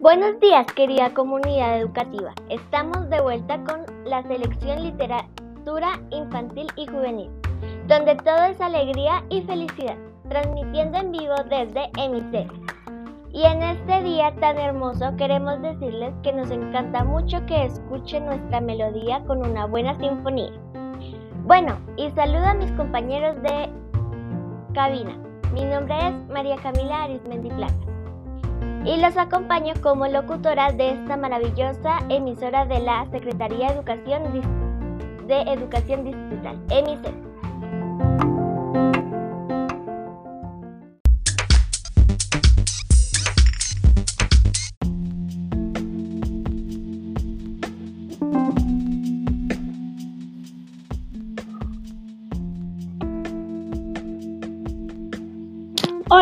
Buenos días, querida comunidad educativa. Estamos de vuelta con la selección literatura infantil y juvenil, donde todo es alegría y felicidad, transmitiendo en vivo desde Emisel. Y en este día tan hermoso queremos decirles que nos encanta mucho que escuchen nuestra melodía con una buena sinfonía. Bueno, y saludo a mis compañeros de cabina. Mi nombre es María Camila Arismendi Plata y los acompaño como locutora de esta maravillosa emisora de la Secretaría de Educación, de Educación Distrital, EMICES.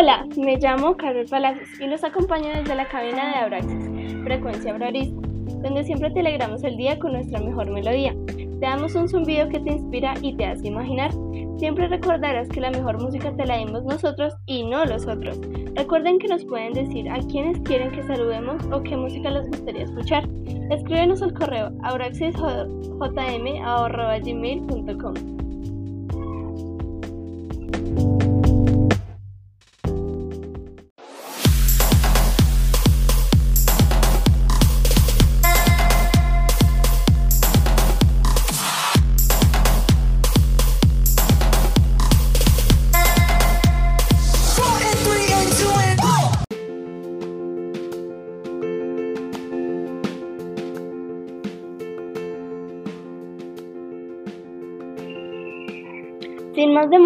Hola, me llamo Carol Palacios y los acompaño desde la cabina de Abraxas, Frecuencia Abrarismo, donde siempre te alegramos el día con nuestra mejor melodía. Te damos un zumbido que te inspira y te hace imaginar. Siempre recordarás que la mejor música te la dimos nosotros y no los otros. Recuerden que nos pueden decir a quienes quieren que saludemos o qué música les gustaría escuchar. Escríbenos al correo abraxasjm.com.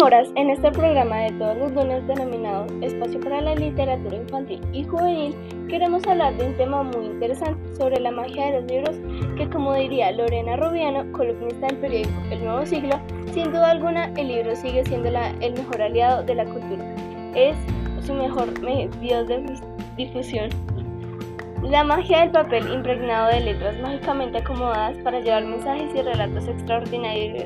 Demoras, en este programa de todos los lunes denominado Espacio para la Literatura Infantil y Juvenil, queremos hablar de un tema muy interesante sobre la magia de los libros que, como diría Lorena Rubiano, columnista del periódico El Nuevo Siglo, sin duda alguna el libro sigue siendo el mejor aliado de la cultura. Es su mejor medio de difusión. La magia del papel impregnado de letras mágicamente acomodadas para llevar mensajes y relatos extraordinarios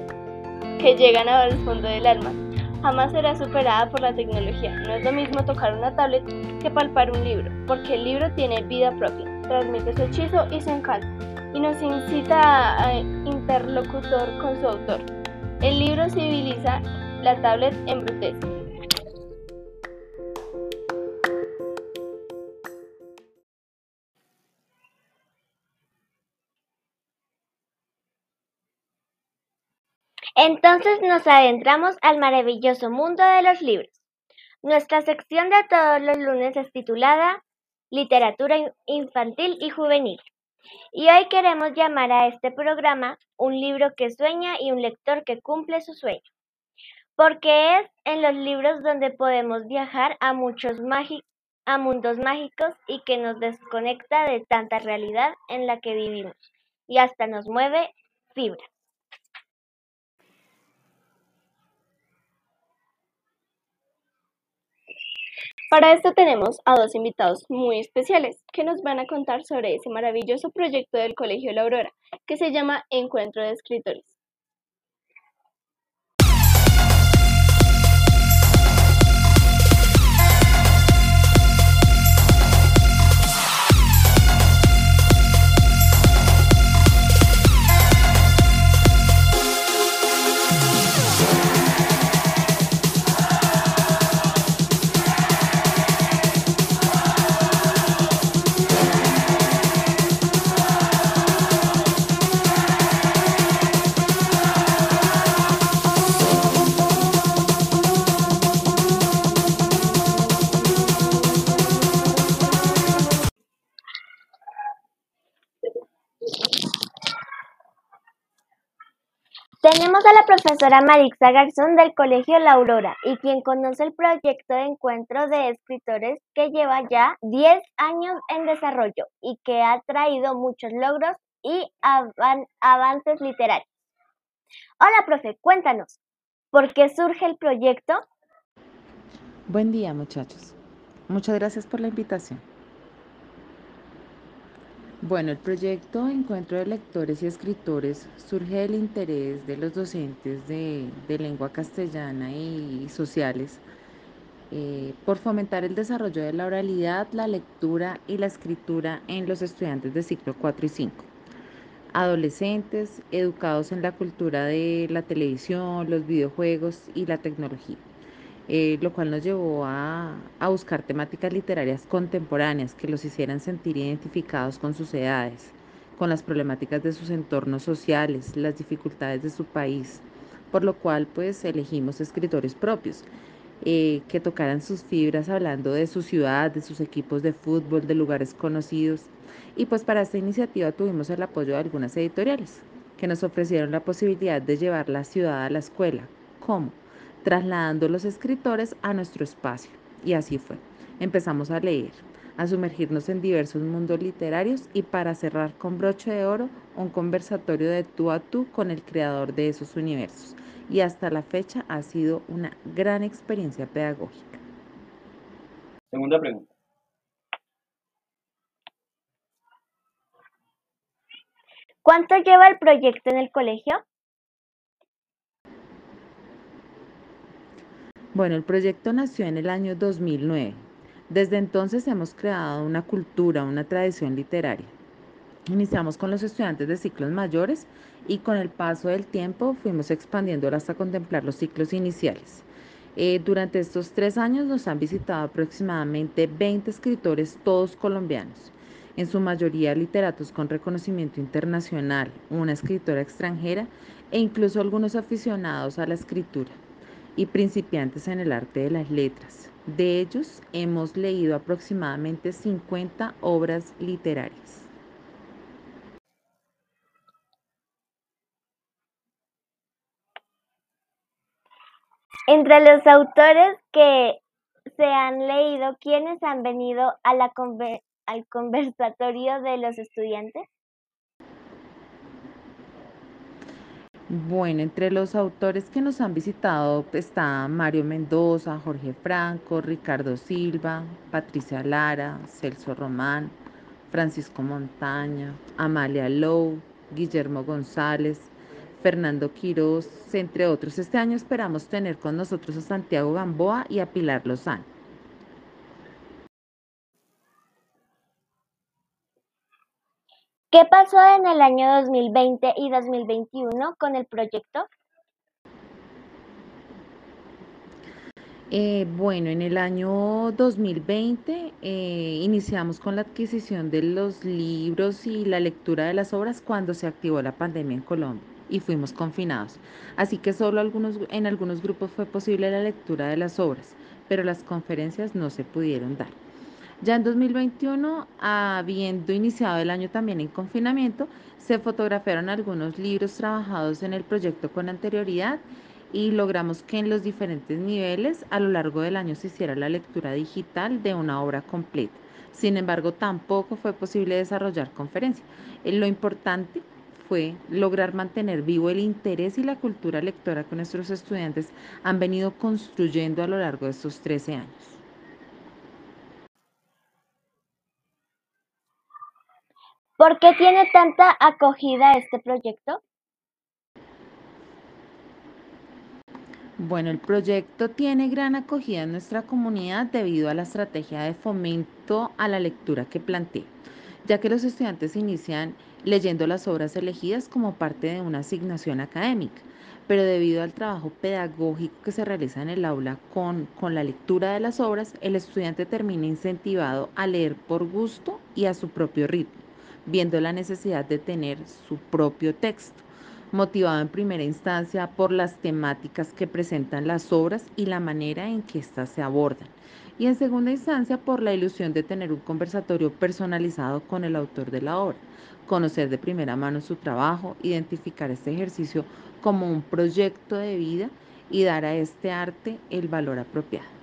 que llegan al fondo del alma. Jamás será superada por la tecnología. No es lo mismo tocar una tablet que palpar un libro, porque el libro tiene vida propia, transmite su hechizo y su encanto, y nos incita a interlocutor con su autor. El libro civiliza, la tablet embrutece. Entonces nos adentramos al maravilloso mundo de los libros. Nuestra sección de todos los lunes es titulada Literatura Infantil y Juvenil. Y hoy queremos llamar a este programa Un libro que sueña y un lector que cumple su sueño. Porque es en los libros donde podemos viajar a muchos a mundos mágicos y que nos desconecta de tanta realidad en la que vivimos y hasta nos mueve fibras. Para esto tenemos a dos invitados muy especiales que nos van a contar sobre ese maravilloso proyecto del Colegio La Aurora que se llama Encuentro de Escritores. Tenemos a la profesora Marixa Garzón del Colegio La Aurora y quien conoce el proyecto de encuentro de escritores que lleva ya 10 años en desarrollo y que ha traído muchos logros y avances literarios. Hola, profe, cuéntanos, ¿por qué surge el proyecto? Buen día, muchachos. Muchas gracias por la invitación. Bueno, el proyecto Encuentro de Lectores y Escritores surge del interés de los docentes de, lengua castellana y sociales eh, por fomentar el desarrollo de la oralidad, la lectura y la escritura en los estudiantes de ciclo 4 y 5. Adolescentes educados en la cultura de la televisión, los videojuegos y la tecnología. Eh, lo cual nos llevó a, buscar temáticas literarias contemporáneas que los hicieran sentir identificados con sus edades, con las problemáticas de sus entornos sociales, las dificultades de su país, por lo cual pues elegimos escritores propios. Eh, que tocaran sus fibras hablando de su ciudad, de sus equipos de fútbol, de lugares conocidos. Y pues para esta iniciativa tuvimos el apoyo de algunas editoriales que nos ofrecieron la posibilidad de llevar la ciudad a la escuela. ¿Cómo? Trasladando los escritores a nuestro espacio. Y así fue. Empezamos a leer, a sumergirnos en diversos mundos literarios y para cerrar con broche de oro un conversatorio de tú a tú con el creador de esos universos. Y hasta la fecha ha sido una gran experiencia pedagógica. Segunda pregunta. ¿Cuánto lleva el proyecto en el colegio? Bueno, el proyecto nació en el año 2009. Desde entonces hemos creado una cultura, una tradición literaria. Iniciamos con los estudiantes de ciclos mayores y con el paso del tiempo fuimos expandiéndolo hasta contemplar los ciclos iniciales. Eh, durante estos tres años nos han visitado aproximadamente 20 escritores, todos colombianos, en su mayoría literatos con reconocimiento internacional, una escritora extranjera e incluso algunos aficionados a la escritura y principiantes en el arte de las letras. De ellos hemos leído aproximadamente 50 obras literarias. Entre los autores que se han leído, ¿quiénes han venido al conversatorio de los estudiantes? Bueno, entre los autores que nos han visitado está Mario Mendoza, Jorge Franco, Ricardo Silva, Patricia Lara, Celso Román, Francisco Montaña, Amalia Lowe, Guillermo González, Fernando Quiroz, entre otros. Este año esperamos tener con nosotros a Santiago Gamboa y a Pilar Lozano. ¿Qué pasó en el año 2020 y 2021 con el proyecto? Eh, bueno, en el año 2020 eh, iniciamos con la adquisición de los libros y la lectura de las obras cuando se activó la pandemia en Colombia y fuimos confinados. Así que solo algunos, en algunos grupos fue posible la lectura de las obras, pero las conferencias no se pudieron dar. Ya en 2021, habiendo iniciado el año también en confinamiento, se fotografiaron algunos libros trabajados en el proyecto con anterioridad y logramos que en los diferentes niveles a lo largo del año se hiciera la lectura digital de una obra completa. Sin embargo, tampoco fue posible desarrollar conferencia. Eh, lo importante fue lograr mantener vivo el interés y la cultura lectora que nuestros estudiantes han venido construyendo a lo largo de estos 13 años. ¿Por qué tiene tanta acogida este proyecto? Bueno, el proyecto tiene gran acogida en nuestra comunidad debido a la estrategia de fomento a la lectura que plantea, ya que los estudiantes inician leyendo las obras elegidas como parte de una asignación académica, pero debido al trabajo pedagógico que se realiza en el aula con, con la lectura de las obras, el estudiante termina incentivado a leer por gusto y a su propio ritmo viendo la necesidad de tener su propio texto, motivado en primera instancia por las temáticas que presentan las obras y la manera en que éstas se abordan, y en segunda instancia por la ilusión de tener un conversatorio personalizado con el autor de la obra, conocer de primera mano su trabajo, identificar este ejercicio como un proyecto de vida y dar a este arte el valor apropiado.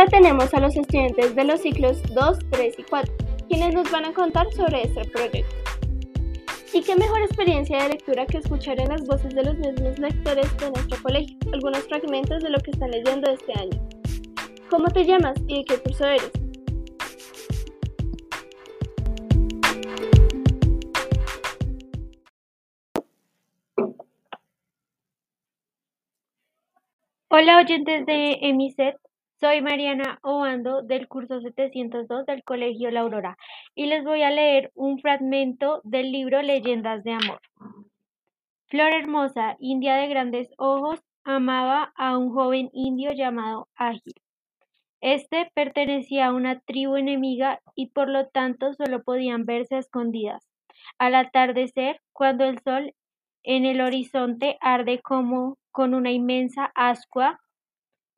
Ahora tenemos a los estudiantes de los ciclos 2, 3 y 4, quienes nos van a contar sobre este proyecto. Y qué mejor experiencia de lectura que escuchar en las voces de los mismos lectores de nuestro colegio algunos fragmentos de lo que están leyendo este año. ¿Cómo te llamas y de qué curso eres? Hola oyentes de EMISET, soy Mariana Obando del curso 702 del Colegio La Aurora y les voy a leer un fragmento del libro Leyendas de Amor. Flor hermosa, india de grandes ojos, amaba a un joven indio llamado Ágil. Este pertenecía a una tribu enemiga y por lo tanto solo podían verse escondidas. Al atardecer, cuando el sol en el horizonte arde como con una inmensa ascua.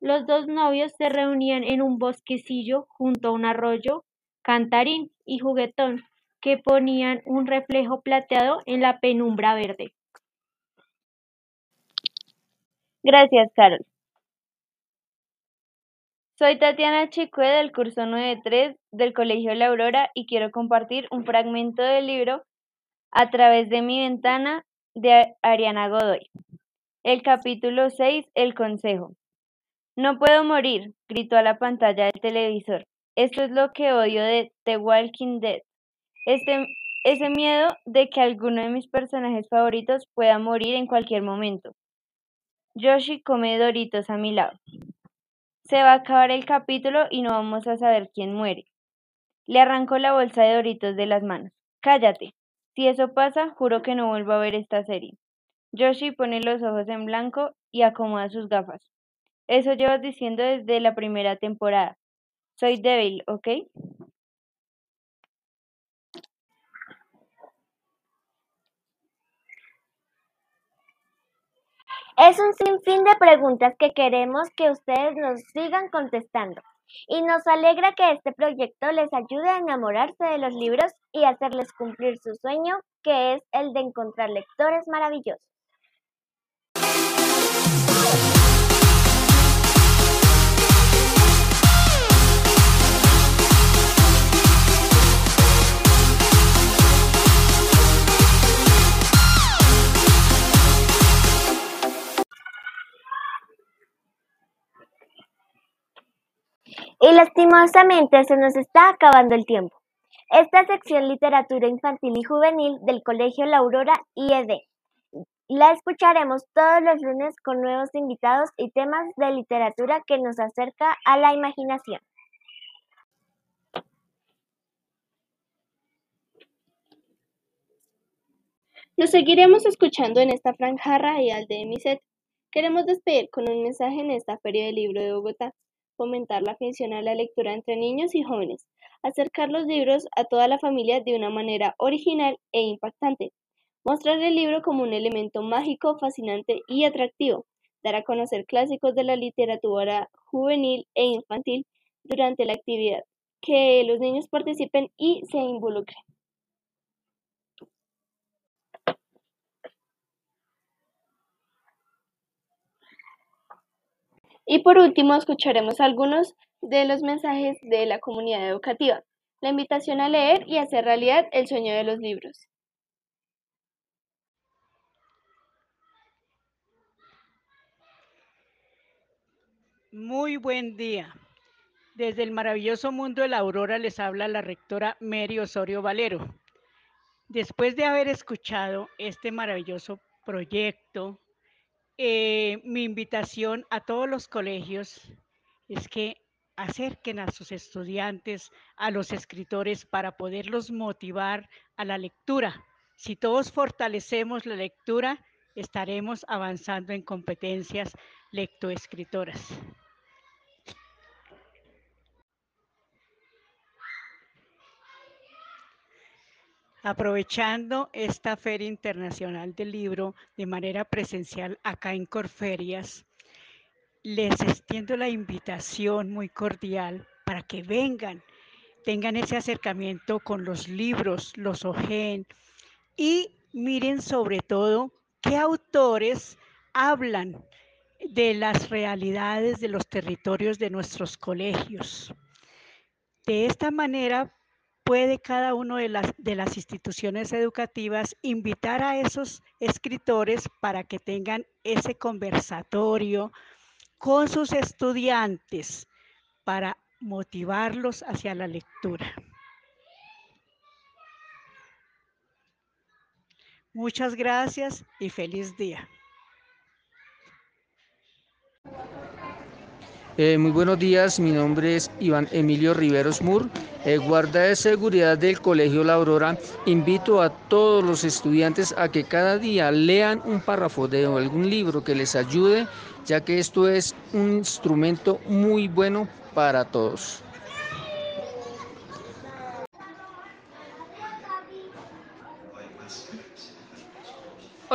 Los dos novios se reunían en un bosquecillo junto a un arroyo, cantarín y juguetón, que ponían un reflejo plateado en la penumbra verde. Gracias, Carol. Soy Tatiana Chicue del curso 9.3 del Colegio La Aurora y quiero compartir un fragmento del libro A través de mi ventana de Ariana Godoy. El capítulo 6, El consejo. No puedo morir, gritó a la pantalla del televisor. Esto es lo que odio de The Walking Dead. Este, ese miedo de que alguno de mis personajes favoritos pueda morir en cualquier momento. Yoshi come doritos a mi lado. Se va a acabar el capítulo y no vamos a saber quién muere. Le arrancó la bolsa de doritos de las manos. Cállate. Si eso pasa, juro que no vuelvo a ver esta serie. Yoshi pone los ojos en blanco y acomoda sus gafas. Eso llevas diciendo desde la primera temporada. Soy débil, ¿ok? Es un sinfín de preguntas que queremos que ustedes nos sigan contestando. Y nos alegra que este proyecto les ayude a enamorarse de los libros y hacerles cumplir su sueño, que es el de encontrar lectores maravillosos. Y lastimosamente se nos está acabando el tiempo. Esta sección Literatura Infantil y Juvenil del Colegio La Aurora IED la escucharemos todos los lunes con nuevos invitados y temas de literatura que nos acerca a la imaginación. Nos seguiremos escuchando en esta franja radial de Emiset. Queremos despedir con un mensaje en esta Feria del Libro de Bogotá, fomentar la afición a la lectura entre niños y jóvenes, acercar los libros a toda la familia de una manera original e impactante, Mostrar el libro como un elemento mágico, fascinante y atractivo. Dar a conocer clásicos de la literatura juvenil e infantil durante la actividad. Que los niños participen y se involucren. Y por último, escucharemos algunos de los mensajes de la comunidad educativa. La invitación a leer y hacer realidad el sueño de los libros. Muy buen día. Desde el maravilloso mundo de la aurora les habla la rectora Mary Osorio Valero. Después de haber escuchado este maravilloso proyecto, eh, mi invitación a todos los colegios es que acerquen a sus estudiantes, a los escritores, para poderlos motivar a la lectura. Si todos fortalecemos la lectura, estaremos avanzando en competencias lectoescritoras. Aprovechando esta Feria Internacional del Libro de manera presencial acá en Corferias, les extiendo la invitación muy cordial para que vengan, tengan ese acercamiento con los libros, los ojeen y miren sobre todo qué autores hablan de las realidades de los territorios de nuestros colegios. De esta manera puede cada una de las, de las instituciones educativas invitar a esos escritores para que tengan ese conversatorio con sus estudiantes para motivarlos hacia la lectura. Muchas gracias y feliz día. Eh, muy buenos días, mi nombre es Iván Emilio Riveros Mur, eh, guarda de seguridad del Colegio La Aurora. Invito a todos los estudiantes a que cada día lean un párrafo de algún libro que les ayude, ya que esto es un instrumento muy bueno para todos.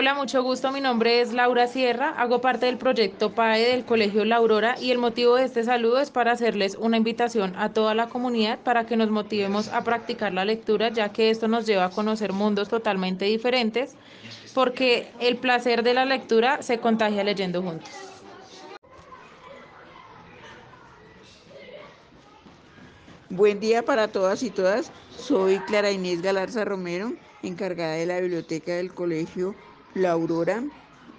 Hola, mucho gusto. Mi nombre es Laura Sierra. Hago parte del proyecto PAE del Colegio La Aurora y el motivo de este saludo es para hacerles una invitación a toda la comunidad para que nos motivemos a practicar la lectura, ya que esto nos lleva a conocer mundos totalmente diferentes, porque el placer de la lectura se contagia leyendo juntos. Buen día para todas y todas. Soy Clara Inés Galarza Romero, encargada de la biblioteca del Colegio la Aurora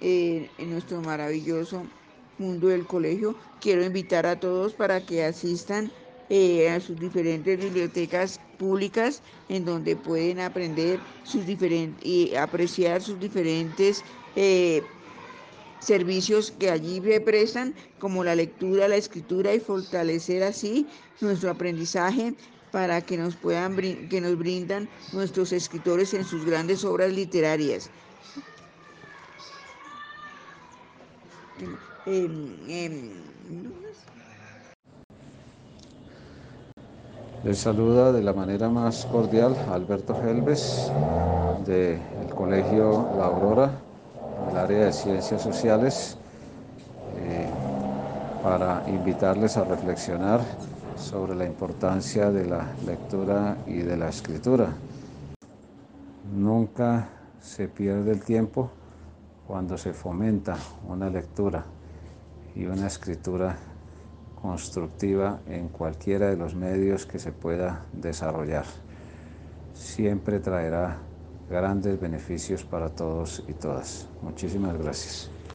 eh, en nuestro maravilloso mundo del colegio. Quiero invitar a todos para que asistan eh, a sus diferentes bibliotecas públicas en donde pueden aprender sus diferentes y apreciar sus diferentes eh, servicios que allí prestan, como la lectura, la escritura y fortalecer así nuestro aprendizaje para que nos puedan que nos brindan nuestros escritores en sus grandes obras literarias. Les saluda de la manera más cordial Alberto Helves del Colegio La Aurora, del área de Ciencias Sociales, eh, para invitarles a reflexionar sobre la importancia de la lectura y de la escritura. Nunca se pierde el tiempo cuando se fomenta una lectura y una escritura constructiva en cualquiera de los medios que se pueda desarrollar. Siempre traerá grandes beneficios para todos y todas. Muchísimas gracias.